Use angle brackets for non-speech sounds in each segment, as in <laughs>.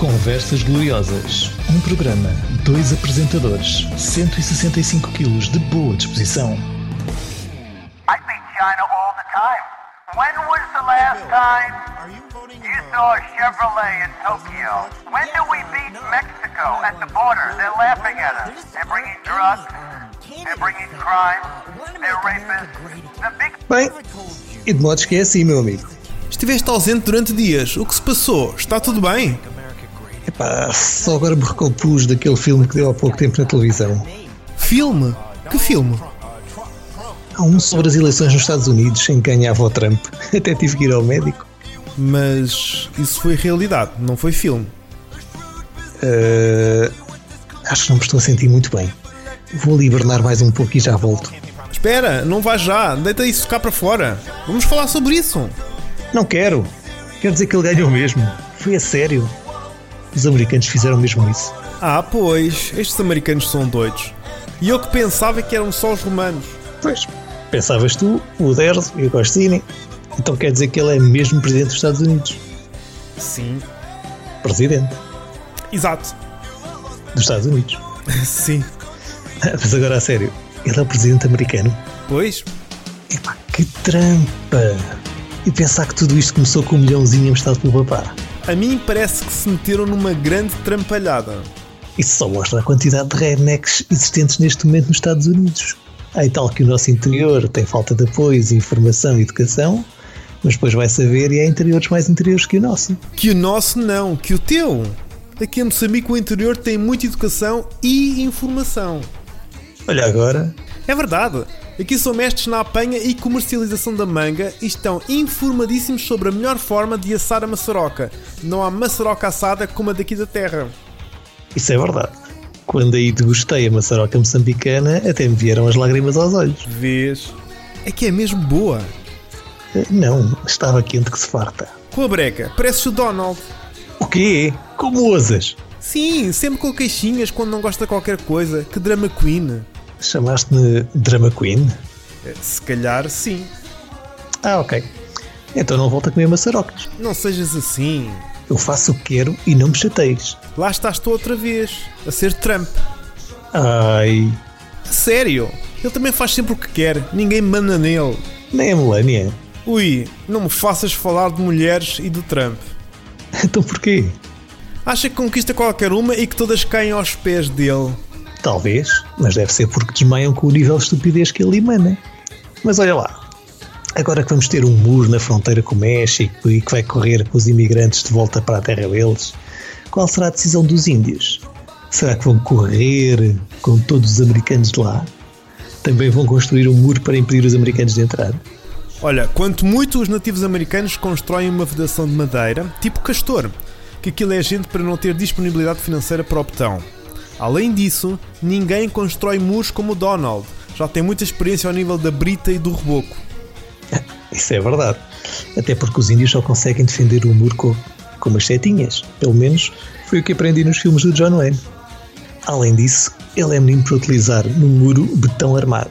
Conversas Gloriosas. Um programa, dois apresentadores, 165 quilos de boa disposição. I beat China all the time. When was the last time you saw a Chevrolet in Tokyo? When do we beat Mexico at the border? They're laughing at us. They're bringing drugs. They're bringing crime. They're rapists. The big Bem, e de modos que é assim, meu amigo. Estiveste ausente durante dias. O que se passou? Está tudo bem? Epá, só agora me recompus daquele filme que deu há pouco tempo na televisão. Filme? Que filme? Há um sobre as eleições nos Estados Unidos em que ganhava o Trump. <laughs> Até tive que ir ao médico. Mas isso foi realidade, não foi filme. Ah, acho que não me estou a sentir muito bem. Vou ali hibernar mais um pouco e já volto. Espera, não vá já, deita isso cá para fora. Vamos falar sobre isso. Não quero. Quer dizer que ele ganhou mesmo. Foi a sério. Os americanos fizeram mesmo isso. Ah, pois, estes americanos são doidos. E eu que pensava que eram só os romanos. Pois, pensavas tu, o Derzo e o Costini. Então quer dizer que ele é mesmo presidente dos Estados Unidos. Sim. Presidente Exato. dos Estados Unidos. <laughs> Sim. Mas agora a sério, ele é o presidente americano. Pois, Epá, que trampa! E pensar que tudo isto começou com um milhãozinho emprestado pelo papá. A mim parece que se meteram numa grande trampalhada. Isso só mostra a quantidade de rednecks existentes neste momento nos Estados Unidos. E tal que o nosso interior tem falta de apoios, informação e educação, mas depois vai saber e há interiores mais interiores que o nosso. Que o nosso não, que o teu. Aqui em Moçambique o interior tem muita educação e informação. Olha agora, É verdade. Aqui são mestres na apanha e comercialização da manga e estão informadíssimos sobre a melhor forma de assar a maçaroca. Não há maçaroca assada como a daqui da terra. isso é verdade. Quando aí degustei a maçaroca moçambicana, até me vieram as lágrimas aos olhos. Vês? É que é mesmo boa. Eh, Não, estava quente que se farta. Com a breca, pareces o Donald. O quê? Como ousas? Sim, sempre com queixinhas quando não gosta de qualquer coisa. Que drama queen. Chamaste-me Drama Queen? Eh, Se calhar sim. Ah, ok. Então não volta a comer maçarocas. Não sejas assim. Eu faço o que quero e não me chateis. Lá estás tu outra vez, a ser Trump. Ai, Sério, ele também faz sempre o que quer, ninguém manda nele. nem a Melania. Ui, não me faças falar de mulheres e do Trump. <laughs> Então porquê? Acha que conquista qualquer uma e que todas caem aos pés dele. Talvez, mas deve ser porque desmaiam com o nível de estupidez que ele emana. Mas olha lá, agora que vamos ter um muro na fronteira com o México e que vai correr com os imigrantes de volta para a terra deles, qual será a decisão dos índios? Será que vão correr com todos os americanos de lá? Também vão construir um muro para impedir os americanos de entrar? Olha, quanto muito os nativos americanos constroem uma vedação de madeira, tipo castor, que aquilo é gente para não ter disponibilidade financeira para o betão. Além disso, ninguém constrói muros como o Donald, já tem muita experiência ao nível da brita e do reboco. <laughs> Isso é verdade. Até porque os índios só conseguem defender o muro com, com umas setinhas. Pelo menos foi o que aprendi nos filmes do John Wayne. Além disso, ele é menino para utilizar no muro betão armado.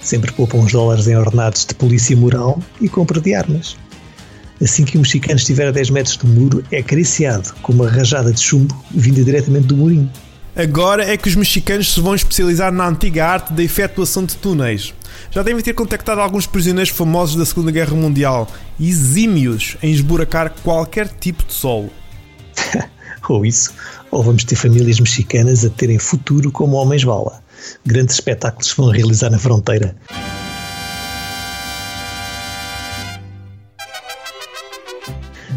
Sempre poupa uns dólares em ordenados de polícia moral e compra de armas. Assim que o mexicano estiver a 10 metros do muro, é acariciado com uma rajada de chumbo vinda diretamente do murinho. Agora é que os mexicanos se vão especializar na antiga arte da efetuação de túneis. Já devem ter contactado alguns prisioneiros famosos da Segunda Guerra Mundial, exímios em esburacar qualquer tipo de solo. <laughs> Ou isso, ou vamos ter famílias mexicanas a terem futuro como homens bala. Grandes espetáculos se vão realizar na fronteira.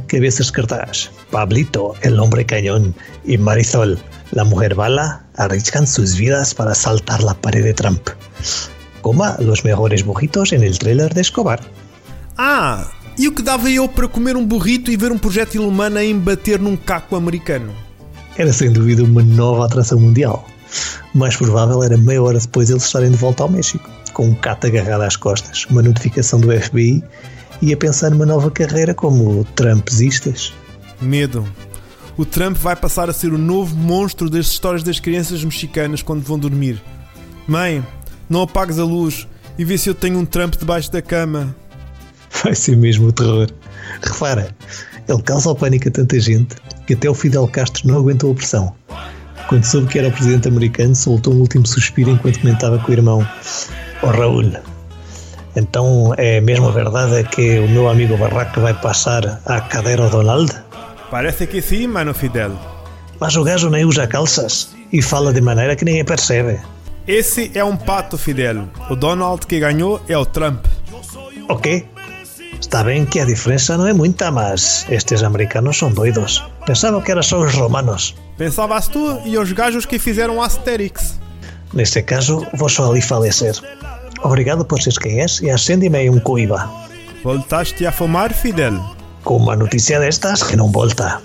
Cabeças de cartaz. Pablito, el hombre cañón, y Marisol, la mujer bala, arriesgan sus vidas para saltar la pared de Trump. Coma los mejores burritos en el trailer de Escobar. Ah, e o que dava eu para comer um burrito e ver um projétil humano a embater num caco americano? Era sem dúvida uma nova atração mundial. O mais provável era meia hora depois eles estarem de volta ao México, com um cato agarrado às costas, uma notificação do FBI e a pensar numa nova carreira como Trumpzistas. Medo. O Trump vai passar a ser o novo monstro das histórias das crianças mexicanas quando vão dormir. Mãe, não apagues a luz e vê se eu tenho um Trump debaixo da cama. Vai ser mesmo o terror. Repara, ele causa o pânico a tanta gente que até o Fidel Castro não aguentou a pressão. Quando soube que era o presidente americano, soltou um último suspiro enquanto comentava com o irmão: Oh Raul, então é mesmo verdade que o meu amigo Barraca vai passar a cadeira Donald? Parece que sim, mano Fidel. Mas o gajo nem usa calças e fala de maneira que ninguém percebe. Esse é um pato, Fidel. O Donald que ganhou é o Trump. Ok. Está bem que a diferença não é muita, mas estes americanos são doidos. Pensava que eram só os romanos. Pensavas tu e os gajos que fizeram Asterix. Neste caso, vou só ali falecer. Obrigado por seres quem és e acende-me um coiba. Voltaste a fumar, Fidel? Com uma notícia destas que não volta.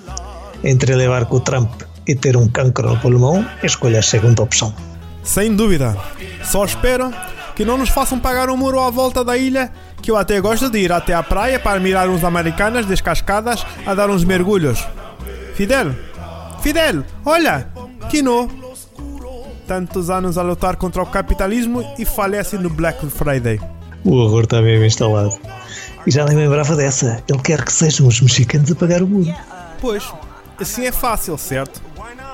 Entre levar com o Trump e ter um cancro no pulmão, escolha a segunda opção. Sem dúvida. Só espero que não nos façam pagar um muro à volta da ilha, que eu até gosto de ir até à praia para mirar uns americanas descascadas a dar uns mergulhos. Fidel! Fidel! Olha! Quino! Tantos anos a lutar contra o capitalismo e falece no Black Friday. O horror está mesmo instalado. E já nem lembrava dessa. Ele quer que sejam os mexicanos a pagar o muro. Pois, assim é fácil, certo?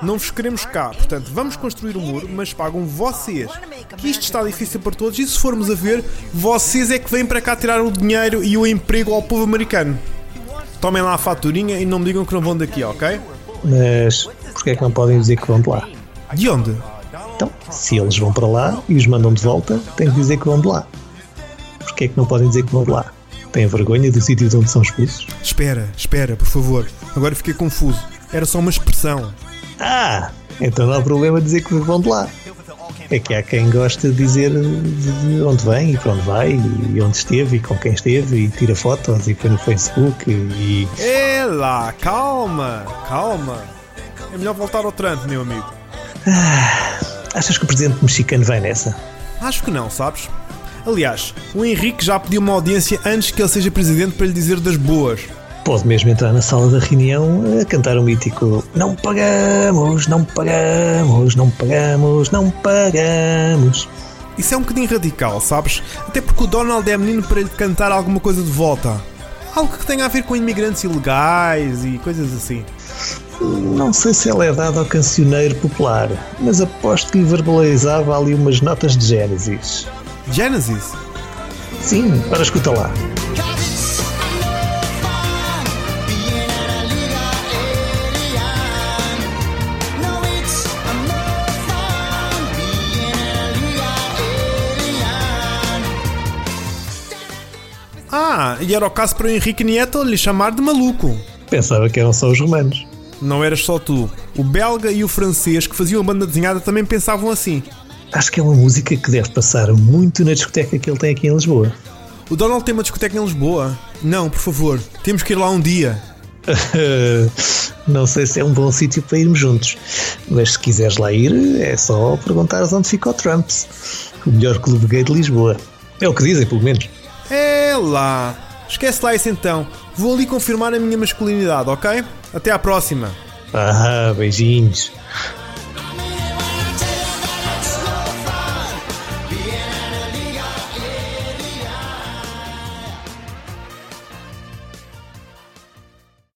Não vos queremos cá, portanto, vamos construir o um muro, mas pagam vocês. Que isto está difícil para todos e se formos a ver, vocês é que vêm para cá tirar o dinheiro e o emprego ao povo americano. Tomem lá a faturinha e não me digam que não vão daqui, ok? Mas porquê é que não podem dizer que vão de lá? De onde? Então, se eles vão para lá e os mandam de volta, têm que dizer que vão de lá. Porquê é que não podem dizer que vão de lá? Têm vergonha do sítio de onde são expulsos? Espera, espera, por favor. Agora fiquei confuso. Era só uma expressão. Ah, então não há problema dizer que vão de lá. É que há quem gosta de dizer de onde vem e para onde vai e onde esteve e com quem esteve e tira fotos e põe no Facebook e. É lá, calma, calma. É melhor voltar ao Trump, meu amigo. Ah, achas que o presidente mexicano vai nessa? Acho que não, sabes? Aliás, o Henrique já pediu uma audiência antes que ele seja presidente para lhe dizer das boas. Pode mesmo entrar na sala da reunião a cantar o mítico Não pagamos, não pagamos, não pagamos, não pagamos. Isso é um bocadinho radical, sabes? Até porque o Donald é menino para lhe cantar alguma coisa de volta. Algo que tenha a ver com imigrantes ilegais e coisas assim. Não sei se ela é dada ao cancioneiro popular, mas aposto que lhe verbalizava ali umas notas de Gênesis. Genesis? Sim, para escuta lá. Ah, e era o caso para o Henrique Nieto lhe chamar de maluco. Pensava que eram só os romanos. Não eras só tu. O belga e o francês que faziam a banda desenhada também pensavam assim. Acho que é uma música que deve passar muito na discoteca que ele tem aqui em Lisboa. O Donald tem uma discoteca em Lisboa? Não, por favor. Temos que ir lá um dia. <laughs> Não sei se é um bom sítio para irmos juntos, mas se quiseres lá ir, é só perguntares onde fica o Trumps, o melhor clube gay de Lisboa. É o que dizem, pelo menos. É lá. Esquece lá isso então. Vou ali confirmar a minha masculinidade, ok? Até à próxima. Ah, beijinhos.